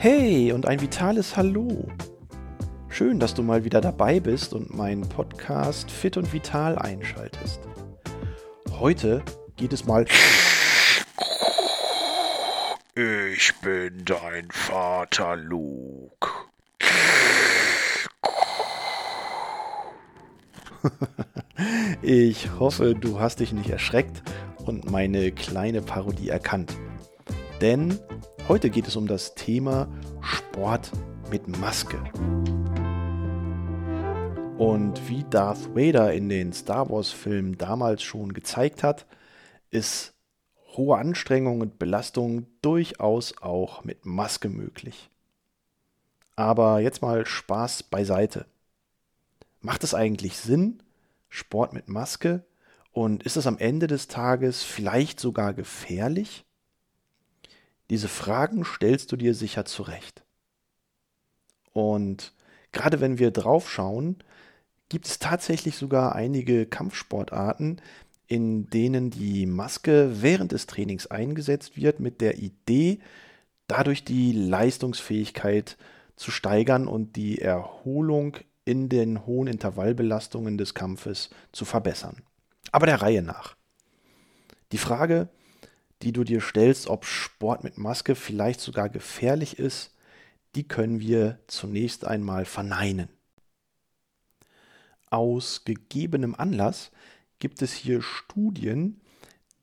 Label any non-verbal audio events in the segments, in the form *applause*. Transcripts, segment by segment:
Hey und ein vitales Hallo. Schön, dass du mal wieder dabei bist und meinen Podcast Fit und Vital einschaltest. Heute geht es mal. Ich bin dein Vater Luke. *laughs* ich hoffe, du hast dich nicht erschreckt und meine kleine Parodie erkannt. Denn heute geht es um das Thema Sport mit Maske. Und wie Darth Vader in den Star Wars-Filmen damals schon gezeigt hat, ist hohe Anstrengung und Belastung durchaus auch mit Maske möglich. Aber jetzt mal Spaß beiseite. Macht es eigentlich Sinn, Sport mit Maske? Und ist es am Ende des Tages vielleicht sogar gefährlich? Diese Fragen stellst du dir sicher zurecht. Und gerade wenn wir drauf schauen, gibt es tatsächlich sogar einige Kampfsportarten, in denen die Maske während des Trainings eingesetzt wird, mit der Idee, dadurch die Leistungsfähigkeit zu steigern und die Erholung in den hohen Intervallbelastungen des Kampfes zu verbessern. Aber der Reihe nach. Die Frage, die du dir stellst, ob Sport mit Maske vielleicht sogar gefährlich ist, die können wir zunächst einmal verneinen. Aus gegebenem Anlass gibt es hier Studien,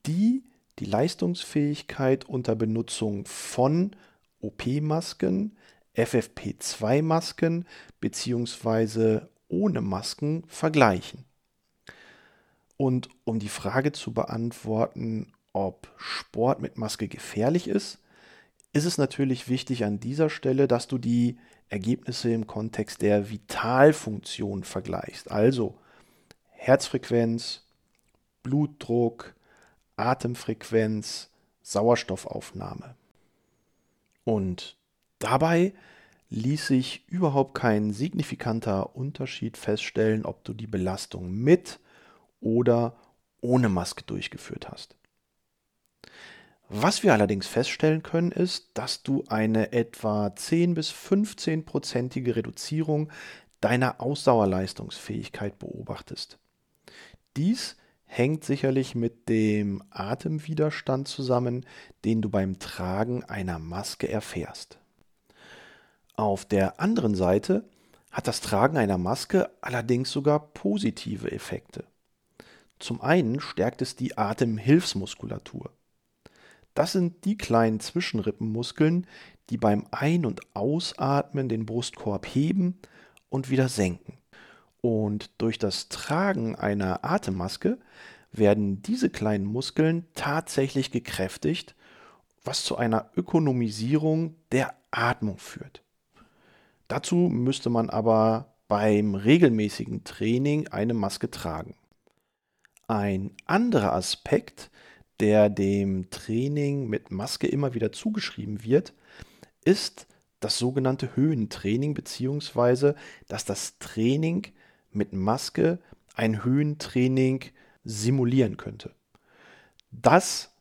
die die Leistungsfähigkeit unter Benutzung von OP-Masken, FFP2-Masken bzw. ohne Masken vergleichen. Und um die Frage zu beantworten, ob Sport mit Maske gefährlich ist, ist es natürlich wichtig an dieser Stelle, dass du die Ergebnisse im Kontext der Vitalfunktion vergleichst. Also Herzfrequenz, Blutdruck, Atemfrequenz, Sauerstoffaufnahme. Und dabei ließ sich überhaupt kein signifikanter Unterschied feststellen, ob du die Belastung mit oder ohne Maske durchgeführt hast. Was wir allerdings feststellen können, ist, dass du eine etwa 10 bis 15-prozentige Reduzierung deiner Ausdauerleistungsfähigkeit beobachtest. Dies hängt sicherlich mit dem Atemwiderstand zusammen, den du beim Tragen einer Maske erfährst. Auf der anderen Seite hat das Tragen einer Maske allerdings sogar positive Effekte. Zum einen stärkt es die Atemhilfsmuskulatur. Das sind die kleinen Zwischenrippenmuskeln, die beim Ein- und Ausatmen den Brustkorb heben und wieder senken. Und durch das Tragen einer Atemmaske werden diese kleinen Muskeln tatsächlich gekräftigt, was zu einer Ökonomisierung der Atmung führt. Dazu müsste man aber beim regelmäßigen Training eine Maske tragen. Ein anderer Aspekt der dem Training mit Maske immer wieder zugeschrieben wird, ist das sogenannte Höhentraining, beziehungsweise dass das Training mit Maske ein Höhentraining simulieren könnte. Das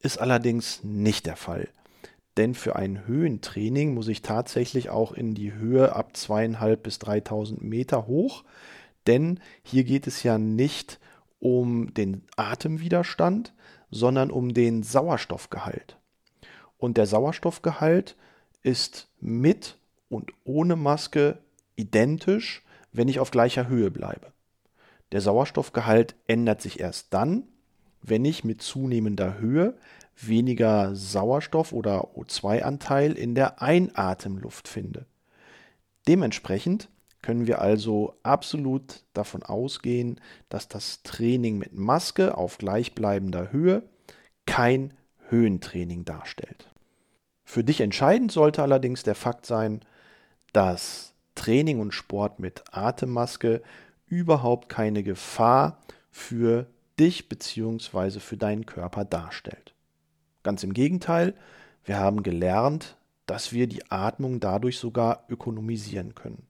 ist allerdings nicht der Fall. Denn für ein Höhentraining muss ich tatsächlich auch in die Höhe ab zweieinhalb bis 3000 Meter hoch. Denn hier geht es ja nicht um den Atemwiderstand, sondern um den Sauerstoffgehalt. Und der Sauerstoffgehalt ist mit und ohne Maske identisch, wenn ich auf gleicher Höhe bleibe. Der Sauerstoffgehalt ändert sich erst dann, wenn ich mit zunehmender Höhe weniger Sauerstoff oder O2-Anteil in der Einatemluft finde. Dementsprechend können wir also absolut davon ausgehen, dass das Training mit Maske auf gleichbleibender Höhe kein Höhentraining darstellt. Für dich entscheidend sollte allerdings der Fakt sein, dass Training und Sport mit Atemmaske überhaupt keine Gefahr für dich bzw. für deinen Körper darstellt. Ganz im Gegenteil, wir haben gelernt, dass wir die Atmung dadurch sogar ökonomisieren können.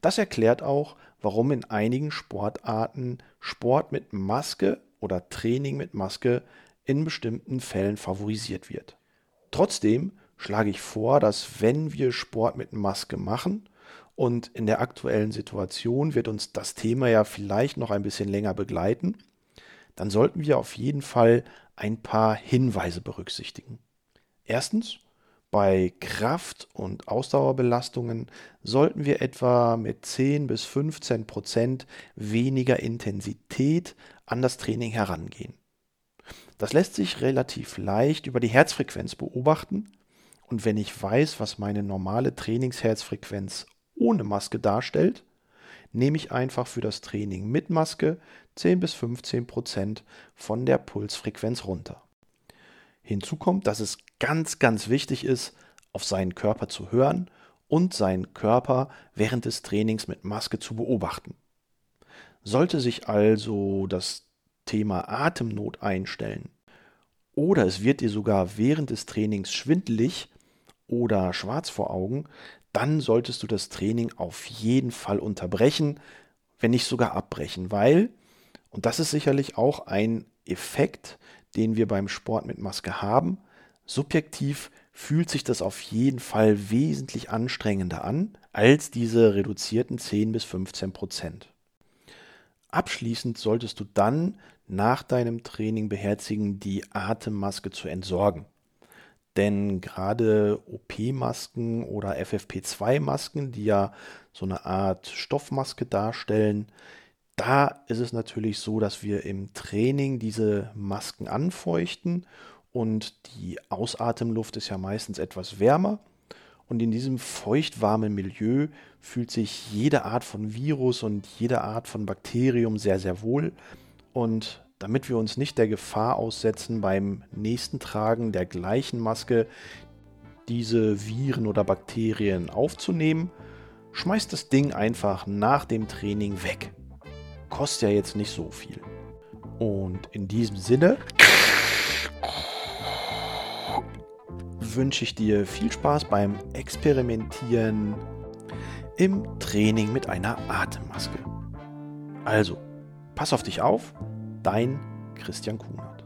Das erklärt auch, warum in einigen Sportarten Sport mit Maske oder Training mit Maske in bestimmten Fällen favorisiert wird. Trotzdem schlage ich vor, dass wenn wir Sport mit Maske machen und in der aktuellen Situation wird uns das Thema ja vielleicht noch ein bisschen länger begleiten, dann sollten wir auf jeden Fall ein paar Hinweise berücksichtigen. Erstens, bei Kraft- und Ausdauerbelastungen sollten wir etwa mit 10 bis 15 Prozent weniger Intensität an das Training herangehen. Das lässt sich relativ leicht über die Herzfrequenz beobachten und wenn ich weiß, was meine normale Trainingsherzfrequenz ohne Maske darstellt, nehme ich einfach für das Training mit Maske 10 bis 15 Prozent von der Pulsfrequenz runter. Hinzu kommt, dass es ganz, ganz wichtig ist, auf seinen Körper zu hören und seinen Körper während des Trainings mit Maske zu beobachten. Sollte sich also das Thema Atemnot einstellen oder es wird dir sogar während des Trainings schwindelig oder schwarz vor Augen, dann solltest du das Training auf jeden Fall unterbrechen, wenn nicht sogar abbrechen, weil, und das ist sicherlich auch ein Effekt, den wir beim Sport mit Maske haben, subjektiv fühlt sich das auf jeden Fall wesentlich anstrengender an als diese reduzierten 10 bis 15 Prozent. Abschließend solltest du dann nach deinem Training beherzigen, die Atemmaske zu entsorgen. Denn gerade OP-Masken oder FFP2-Masken, die ja so eine Art Stoffmaske darstellen, da ist es natürlich so, dass wir im Training diese Masken anfeuchten und die Ausatemluft ist ja meistens etwas wärmer. Und in diesem feuchtwarmen Milieu fühlt sich jede Art von Virus und jede Art von Bakterium sehr, sehr wohl. Und damit wir uns nicht der Gefahr aussetzen, beim nächsten Tragen der gleichen Maske diese Viren oder Bakterien aufzunehmen, schmeißt das Ding einfach nach dem Training weg. Kostet ja jetzt nicht so viel. Und in diesem Sinne wünsche ich dir viel Spaß beim Experimentieren im Training mit einer Atemmaske. Also, pass auf dich auf Dein Christian Kuhner.